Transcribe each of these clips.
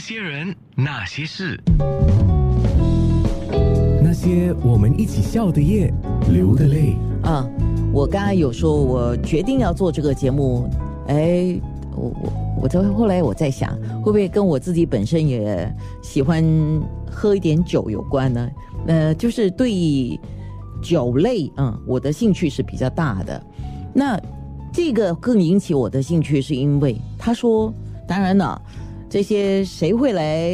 些人，那些事，那些我们一起笑的夜，流的泪。啊，我刚才有说，我决定要做这个节目，哎，我我我在后来我在想，会不会跟我自己本身也喜欢喝一点酒有关呢？呃，就是对酒类，嗯，我的兴趣是比较大的。那这个更引起我的兴趣，是因为他说，当然了。这些谁会来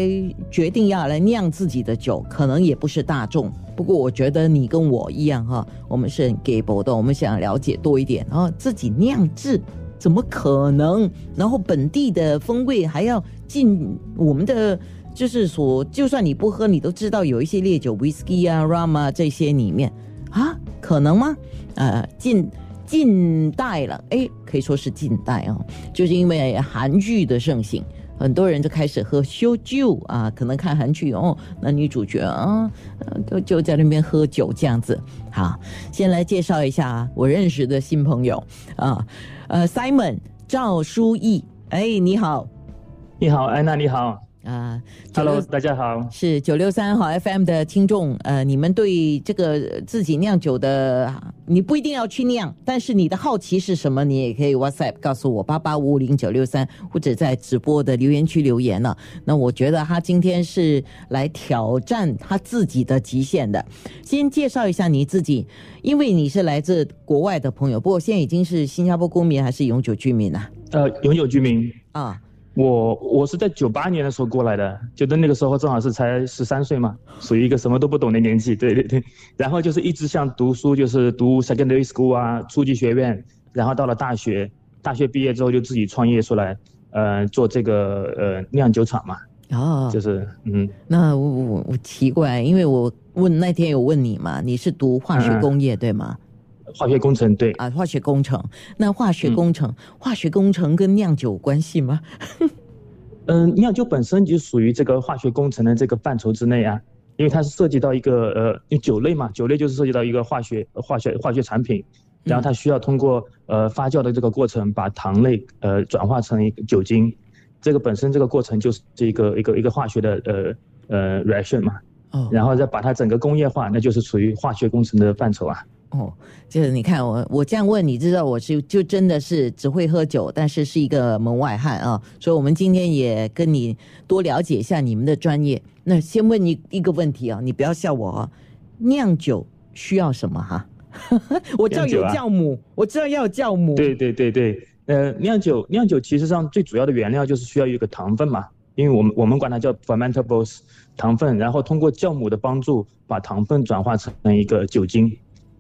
决定要来酿自己的酒？可能也不是大众。不过我觉得你跟我一样哈，我们是很 gable 的，我们想了解多一点。然后自己酿制怎么可能？然后本地的风味还要进我们的，就是说，就算你不喝，你都知道有一些烈酒，whisky 啊、rum 啊这些里面啊，可能吗？呃，近近代了，哎，可以说是近代啊，就是因为韩剧的盛行。很多人就开始喝修酒啊，可能看韩剧哦，那女主角啊，就就在那边喝酒这样子。好，先来介绍一下我认识的新朋友啊，呃，Simon 赵书义，哎，你好，你好，安娜，你好。啊，Hello，大家好，是九六三号 FM 的听众。呃，你们对这个自己酿酒的，你不一定要去酿，但是你的好奇是什么？你也可以 WhatsApp 告诉我八八五五零九六三，或者在直播的留言区留言了。那我觉得他今天是来挑战他自己的极限的。先介绍一下你自己，因为你是来自国外的朋友，不过现在已经是新加坡公民还是永久居民呢？呃，永久居民啊。我我是在九八年的时候过来的，就在那个时候正好是才十三岁嘛，属于一个什么都不懂的年纪，对对对。然后就是一直像读书，就是读 secondary school 啊，初级学院，然后到了大学，大学毕业之后就自己创业出来，呃，做这个呃酿酒厂嘛。哦，就是嗯。那我我我奇怪，因为我问那天有问你嘛，你是读化学工业对吗？化学工程对啊，化学工程。那化学工程，化学工程跟酿酒有关系吗？嗯，酿酒本身就属于这个化学工程的这个范畴之内啊，因为它是涉及到一个呃酒类嘛，酒类就是涉及到一个化学化学化学产品，然后它需要通过呃发酵的这个过程，把糖类呃转化成一个酒精，这个本身这个过程就是这个一个一个化学的呃呃 reaction 嘛，哦，然后再把它整个工业化，那就是属于化学工程的范畴啊。哦，就是你看我我这样问，你知道我是就真的是只会喝酒，但是是一个门外汉啊。所以，我们今天也跟你多了解一下你们的专业。那先问你一个问题啊，你不要笑我啊。酿酒需要什么哈？我知道有酵母，我知道要有酵母。对对对对，呃，酿酒酿酒其实上最主要的原料就是需要一个糖分嘛，因为我们我们管它叫 fermentables 糖分，然后通过酵母的帮助把糖分转化成一个酒精。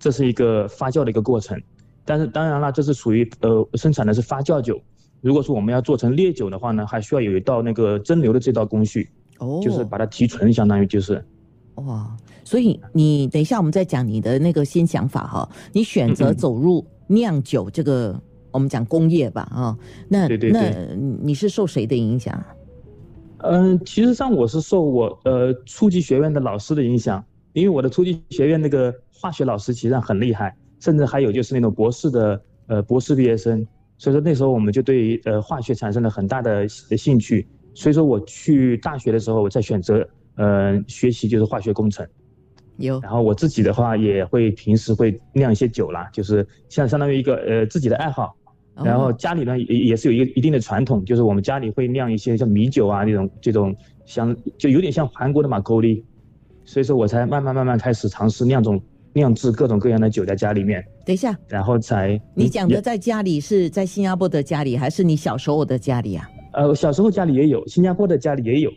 这是一个发酵的一个过程，但是当然了，这是属于呃生产的是发酵酒。如果说我们要做成烈酒的话呢，还需要有一道那个蒸馏的这道工序，哦，就是把它提纯，相当于就是。哇，所以你等一下我们再讲你的那个新想法哈，你选择走入酿酒这个我们讲工业吧啊，那那你是受谁的影响？嗯，其实上我是受我呃初级学院的老师的影响。因为我的初级学院那个化学老师其实上很厉害，甚至还有就是那种博士的呃博士毕业生，所以说那时候我们就对呃化学产生了很大的兴趣，所以说我去大学的时候我在选择呃学习就是化学工程，有，然后我自己的话也会平时会酿一些酒啦，就是像相当于一个呃自己的爱好，然后家里呢也也是有一个一定的传统，就是我们家里会酿一些像米酒啊那种这种像就有点像韩国的马沟利。所以说我才慢慢慢慢开始尝试酿种酿制各种各样的酒在家里面。等一下，然后才你讲的在家里是在新加坡的家里，还是你小时候的家里啊？呃，小时候家里也有，新加坡的家里也有。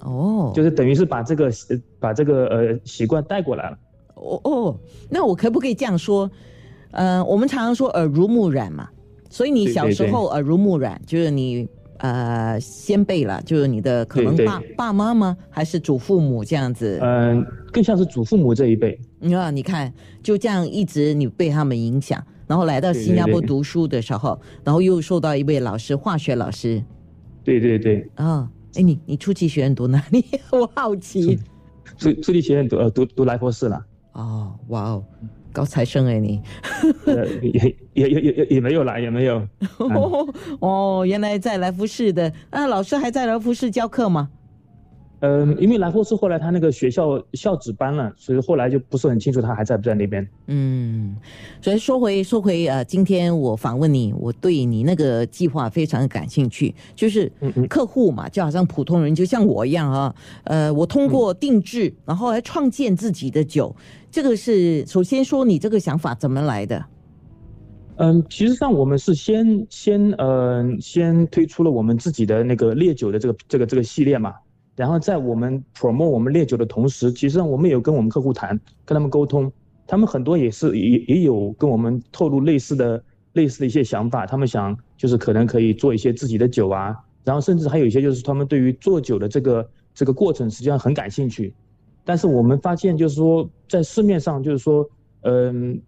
哦，就是等于是把这个把这个呃习惯带过来了。哦哦，那我可不可以这样说？呃，我们常常说耳濡目染嘛，所以你小时候耳濡目染，就是你。呃，先辈了，就是你的可能爸爸妈妈还是祖父母这样子。嗯，更像是祖父母这一辈。啊，你看，就这样一直你被他们影响，然后来到新加坡读书的时候，然后又受到一位老师，化学老师。对对对。啊，哎，你你初级学院读哪里？我好奇。初初级学院读呃读读来佛士了。哦，哇哦，高材生哎你。呃，也也也也也也没有啦，也没有。哦，原来在来福士的，那老师还在来福士教课吗？嗯，因为来福士后来他那个学校校址搬了，所以后来就不是很清楚他还在不在那边。嗯，所以说回说回呃，今天我访问你，我对你那个计划非常感兴趣，就是客户嘛，就好像普通人，就像我一样啊，呃，我通过定制，然后来创建自己的酒，这个是首先说你这个想法怎么来的？嗯，其实上我们是先先呃先推出了我们自己的那个烈酒的这个这个这个系列嘛。然后在我们 promote 我们烈酒的同时，其实上我们也有跟我们客户谈，跟他们沟通，他们很多也是也也有跟我们透露类似的类似的一些想法，他们想就是可能可以做一些自己的酒啊，然后甚至还有一些就是他们对于做酒的这个这个过程实际上很感兴趣，但是我们发现就是说在市面上就是说嗯，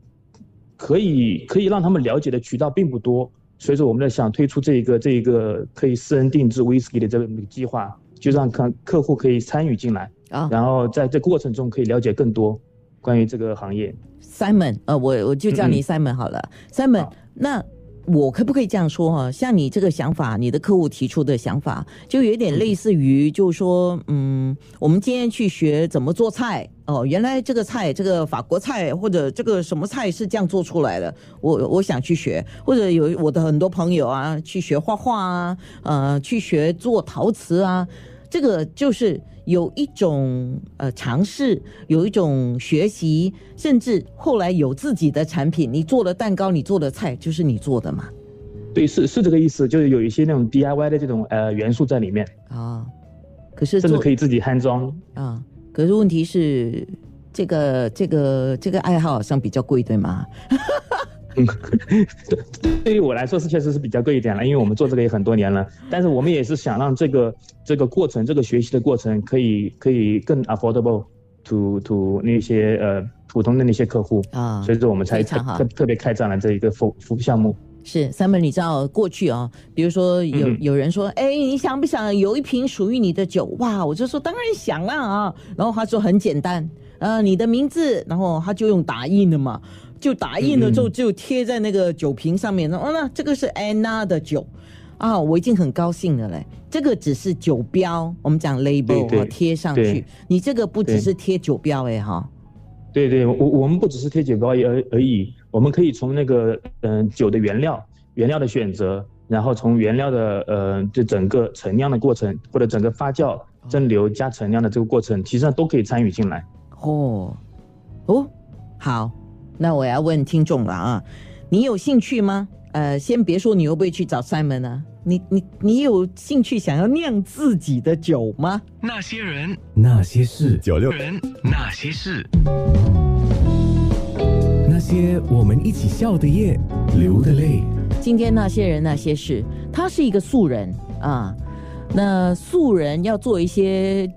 可以可以让他们了解的渠道并不多，所以说我们在想推出这一个这一个可以私人定制 whisky 的这个计划。就让客客户可以参与进来啊，然后在这过程中可以了解更多关于这个行业。Simon，呃，我我就叫你 Simon 好了。Simon，那我可不可以这样说哈？像你这个想法，你的客户提出的想法，就有点类似于，就是说，嗯，我们今天去学怎么做菜哦，原来这个菜，这个法国菜或者这个什么菜是这样做出来的，我我想去学，或者有我的很多朋友啊，去学画画啊，呃，去学做陶瓷啊。这个就是有一种呃尝试，有一种学习，甚至后来有自己的产品。你做的蛋糕，你做的菜，就是你做的嘛？对，是是这个意思，就是有一些那种 DIY 的这种呃元素在里面啊。可是甚至可以自己安装啊。可是问题是，这个这个这个爱好好像比较贵，对吗？嗯，对，对于我来说是确实是比较贵一点了，因为我们做这个也很多年了。但是我们也是想让这个这个过程，这个学习的过程可以可以更 affordable to to 那些呃普通的那些客户啊，所以说我们才特特特别开展了这一个服服务项目。是三本，你知道过去啊，比如说有有人说，哎，你想不想有一瓶属于你的酒？哇，我就说当然想了啊。然后他说很简单，呃，你的名字，然后他就用打印的嘛。就打印了之后就贴在那个酒瓶上面，哦，那这个是安娜的酒，啊，我已经很高兴了嘞。这个只是酒标，我们讲 label 贴上去，你这个不只是贴酒标哎哈。对对，我我们不只是贴酒标而而已，我们可以从那个嗯酒的原料原料的选择，然后从原料的呃这整个陈酿的过程，或者整个发酵蒸馏加陈酿的这个过程，其实上都可以参与进来。哦哦，好。那我要问听众了啊，你有兴趣吗？呃，先别说你会不会去找 Simon 呢？你你你有兴趣想要酿自己的酒吗？那些人，那些事，九六人，那些事，那些我们一起笑的夜，流的泪。今天那些人那些事，他是一个素人啊。那素人要做一些。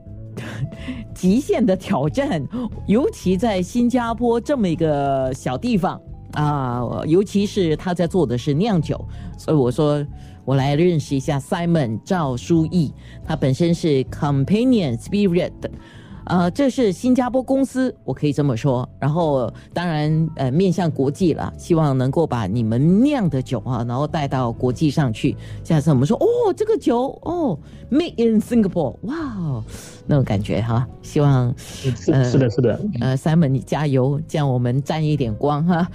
极限的挑战，尤其在新加坡这么一个小地方啊，尤其是他在做的是酿酒，所以我说我来认识一下 Simon 赵书义，他本身是 Companion Spirit。呃，这是新加坡公司，我可以这么说。然后，当然，呃，面向国际了，希望能够把你们酿的酒啊，然后带到国际上去。下次我们说，哦，这个酒，哦，Made in Singapore，哇，那种感觉哈。希望，是是的，是的。呃，Simon，你加油，这样我们沾一点光哈。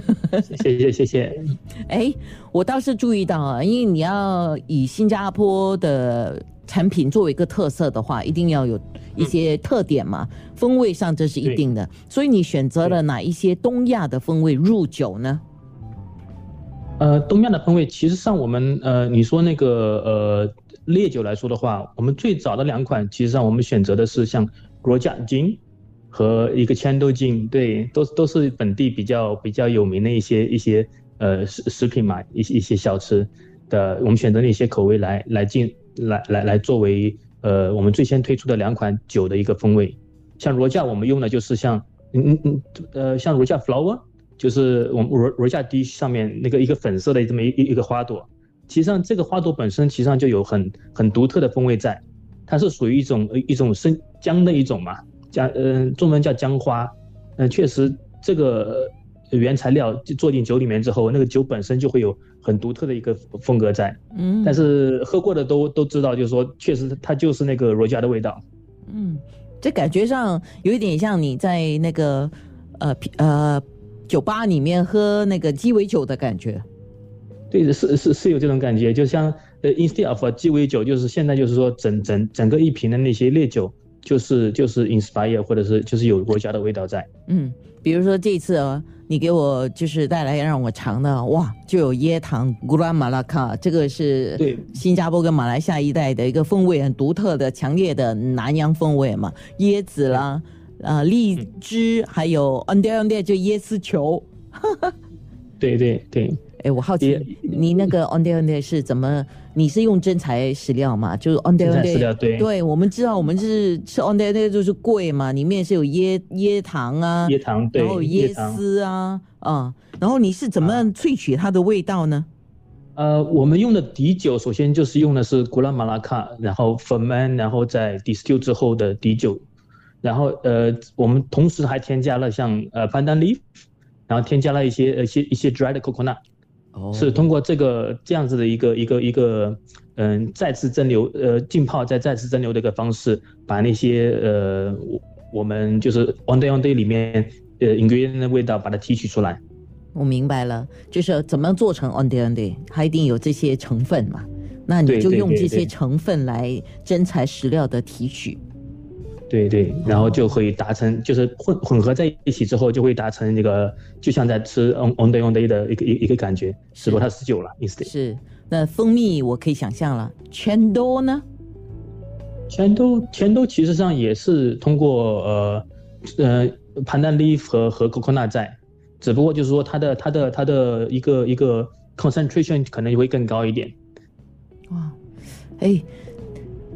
谢谢谢谢。哎，我倒是注意到啊，因为你要以新加坡的产品作为一个特色的话，一定要有。一些特点嘛，风味上这是一定的，所以你选择了哪一些东亚的风味入酒呢？呃，东亚的风味，其实上我们呃，你说那个呃烈酒来说的话，我们最早的两款，其实上我们选择的是像罗加金和一个千豆金，对，都都是本地比较比较有名的一些一些呃食食品嘛，一些一些小吃的，我们选择了一些口味来来进来来来作为。呃，我们最先推出的两款酒的一个风味，像罗驾，我们用的就是像，嗯嗯嗯，呃，像罗驾 flower，就是我们罗罗驾 D 上面那个一个粉色的这么一一个花朵，其实上这个花朵本身其实上就有很很独特的风味在，它是属于一种一种生姜的一种嘛，姜，嗯，中文叫姜花，嗯，确实这个原材料做进酒里面之后，那个酒本身就会有很独特的一个风格在。嗯，但是喝过的都都知道，就是说确实它就是那个罗加的味道。嗯，这感觉上有一点像你在那个呃呃酒吧里面喝那个鸡尾酒的感觉。对，是是是有这种感觉，就像呃，instead of 鸡尾酒，就是现在就是说整整整个一瓶的那些烈酒，就是就是 inspire 或者是就是有罗家的味道在。嗯，比如说这次啊，你给我就是带来让我尝的，哇，就有椰糖古拉马拉卡，这个是对。新加坡跟马来西亚一带的一个风味很独特的、强烈的南洋风味嘛，椰子啦，啊、荔枝，还有 e on d e 就椰丝球。对 对对，哎，我好奇你那个 on day on day 是怎么？你是用真材实料吗？就是 on day on day，对我们知道我们是吃 on day on day 就是贵嘛，里面是有椰椰糖啊，椰糖对然后有椰丝啊，啊、然后你是怎么样萃取它的味道呢？呃，我们用的底酒首先就是用的是古拉马拉卡，然后 ferment，然后在 distill 之后的底酒，然后呃，我们同时还添加了像呃 pandan leaf，然后添加了一些呃一些一些 dried coconut。哦是通过这个这样子的一个一个一个嗯再次蒸馏呃浸泡再再次蒸馏的一个方式，把那些呃我我们就是 on day on day 里面呃 ingredient 的味道把它提取出来。我明白了，就是怎么做成 on day on day，它一定有这些成分嘛，那你就用这些成分来真材实料的提取。对对，然后就可以达成，就是混混合在一起之后，就会达成那个，就像在吃 on on day on day 的一个一一个感觉，只不过它十九了，instead。是，那蜂蜜我可以想象了，全都呢？全都全都其实上也是通过呃呃 pandan leaf 和和 coconut 在，只不过就是说它的它的它的一个一个 concentration 可能会更高一点。哇，哎，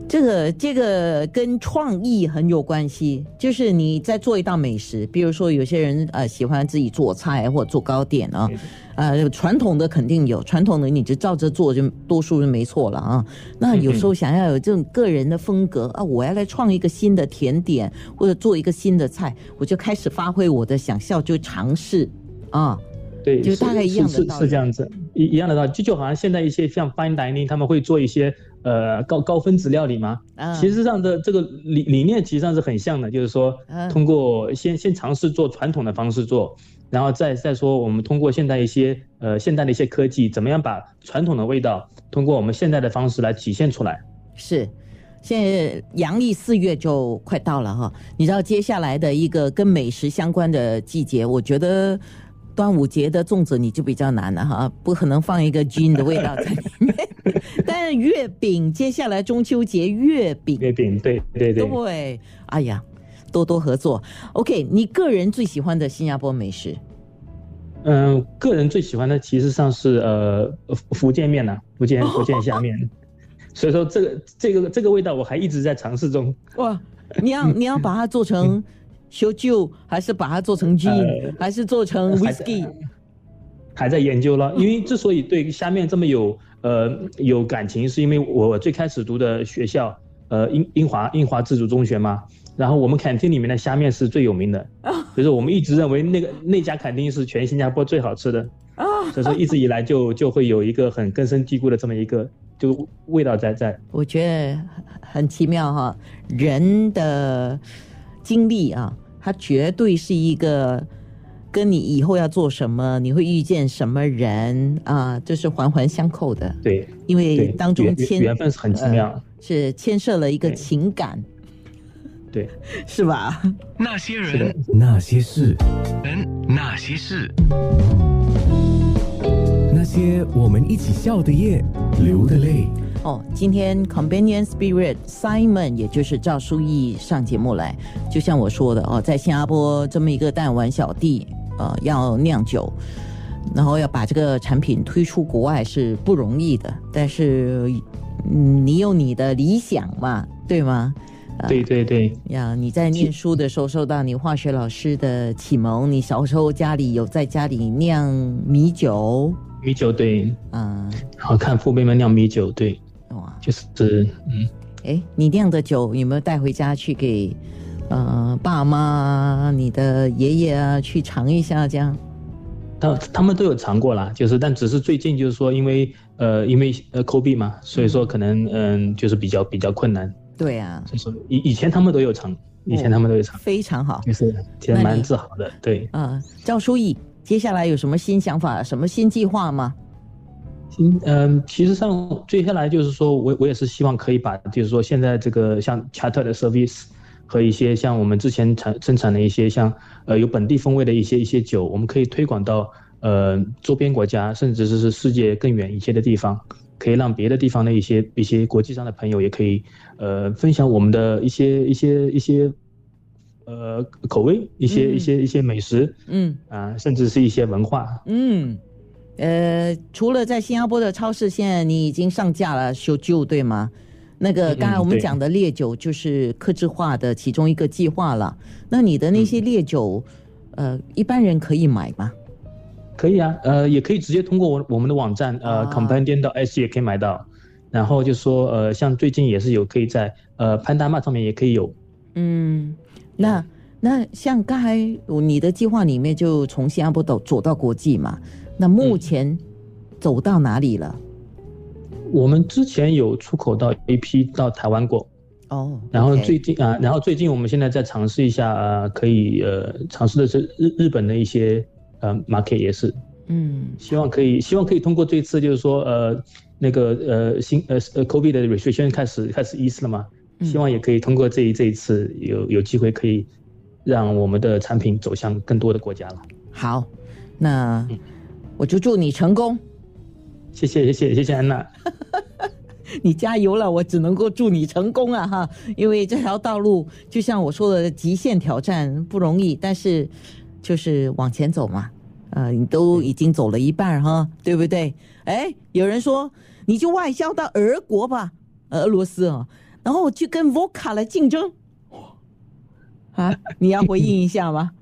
这个这个跟创意很有关系。就是你在做一道美食，比如说有些人呃喜欢自己做菜或者做糕点啊，呃传统的肯定有，传统的你就照着做就多数是没错了啊。那有时候想要有这种个人的风格啊，我要来创一个新的甜点或者做一个新的菜，我就开始发挥我的想象，就尝试啊。对，就大概一样的是道理是是这样子，一一样的道理，就就好像现在一些像 fine dining，他们会做一些呃高高分子料理吗，啊其实上的这个理理念其实上是很像的，就是说嗯通过先先尝试做传统的方式做，然后再再说我们通过现代一些呃现代的一些科技，怎么样把传统的味道通过我们现代的方式来体现出来。是，现在阳历四月就快到了哈，你知道接下来的一个跟美食相关的季节，我觉得端午节的粽子你就比较难了哈，不可能放一个 gin 的味道在里面。但是月饼，接下来中秋节月饼，月饼，对对对，对，哎呀，多多合作。OK，你个人最喜欢的新加坡美食？嗯，个人最喜欢的其实上是呃福福建面呐、福建 福建下面，所以说这个这个这个味道我还一直在尝试中。哇，你要 你要把它做成修旧，还是把它做成 gin，、呃还是做成 whisky？还在研究了，因为之所以对虾面这么有呃有感情，是因为我最开始读的学校呃英英华英华自主中学嘛，然后我们 canteen 里面的虾面是最有名的，所以说我们一直认为那个那家 canteen 是全新加坡最好吃的，所以说一直以来就就会有一个很根深蒂固的这么一个就味道在在。我觉得很很奇妙哈，人的经历啊，它绝对是一个跟你以后要做什么，你会遇见什么人啊，这是环环相扣的。对因为当中牵缘分是很奇妙，呃是牵涉了一个情感，对。是吧？那些人，那些事，人，那些事，那些我们一起笑的夜，流的泪。哦，今天 Companion Spirit Simon 也就是赵书义上节目来，就像我说的哦，在新加坡这么一个弹丸小地，呃，要酿酒，然后要把这个产品推出国外是不容易的，但是，嗯，你有你的理想嘛，对吗？对对对，呀，你在念书的时候受到你化学老师的启蒙，你小时候家里有在家里酿米酒，米酒对，嗯，好看父辈们酿米酒，对，哇，就是嗯，哎，你酿的酒有没有带回家去给呃爸爸妈、你的爷爷啊去尝一下，这样？他他们都有尝过啦，就是但只是最近就是说，因为呃因为呃 COVID 嘛，所以说可能嗯就是比较比较困难。对啊，所以说以以前他们都有尝，以前他们都有尝，非常好，就是其实蛮自豪的。对，啊，赵书义，接下来有什么新想法、什么新计划吗？新嗯，其实上接下来就是说我我也是希望可以把，就是说现在这个像 charter 的 service 和一些像我们之前产生产的一些像呃有本地风味的一些一些酒，我们可以推广到呃周边国家，甚至是世界更远一些的地方，可以让别的地方的一些一些国际上的朋友也可以呃分享我们的一些一些一些呃口味，一些一些一些美食，嗯啊，甚至是一些文化，嗯。呃，除了在新加坡的超市，现在你已经上架了修旧，对吗？那个刚才我们讲的烈酒就是克制化的其中一个计划了。那你的那些烈酒，呃，一般人可以买吗？可以啊，呃，也可以直接通过我我们的网站，呃，companion 到 S 也可以买到。然后就说，呃，像最近也是有可以在呃潘达玛上面也可以有。嗯，那那像刚才你的计划里面就从新加坡走走到国际嘛。那目前走到哪里了？我们之前有出口到一批到台湾过，哦，然后最近啊，然后最近我们现在在尝试一下，呃，可以呃尝试的是日日本的一些呃 market 也是，嗯，希望可以希望可以通过这次就是说呃那个呃新呃呃 COVID 的 restriction 开始开始 ease 了嘛，希望也可以通过这一这一次有有机会可以让我们的产品走向更多的国家了。好，那。我就祝你成功，谢谢谢谢谢谢安娜，你加油了，我只能够祝你成功啊哈！因为这条道路就像我说的，极限挑战不容易，但是就是往前走嘛，呃，你都已经走了一半哈，对不对？哎，有人说你就外销到俄国吧，俄罗斯啊，然后去跟 Vodka 来竞争，啊，你要回应一下吗？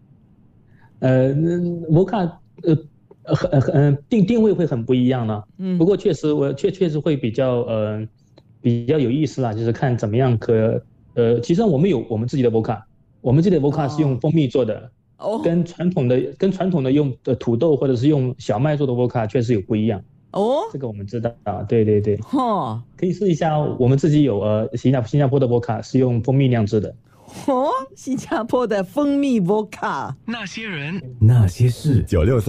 呃，Vodka 呃。呃很很定定位会很不一样了，嗯，不过确实我确确实会比较呃比较有意思啦，就是看怎么样可呃，其实我们有我们自己的 vodka，我们自己的 vodka 是用蜂蜜做的，哦，跟传统的跟传统的用的土豆或者是用小麦做的 vodka 确实有不一样，哦，这个我们知道啊，对对对，哈，可以试一下，我们自己有呃新加新加坡的 vodka 是用蜂蜜酿制的，哦，新加坡的蜂蜜 vodka，那些人，那些事，九六三。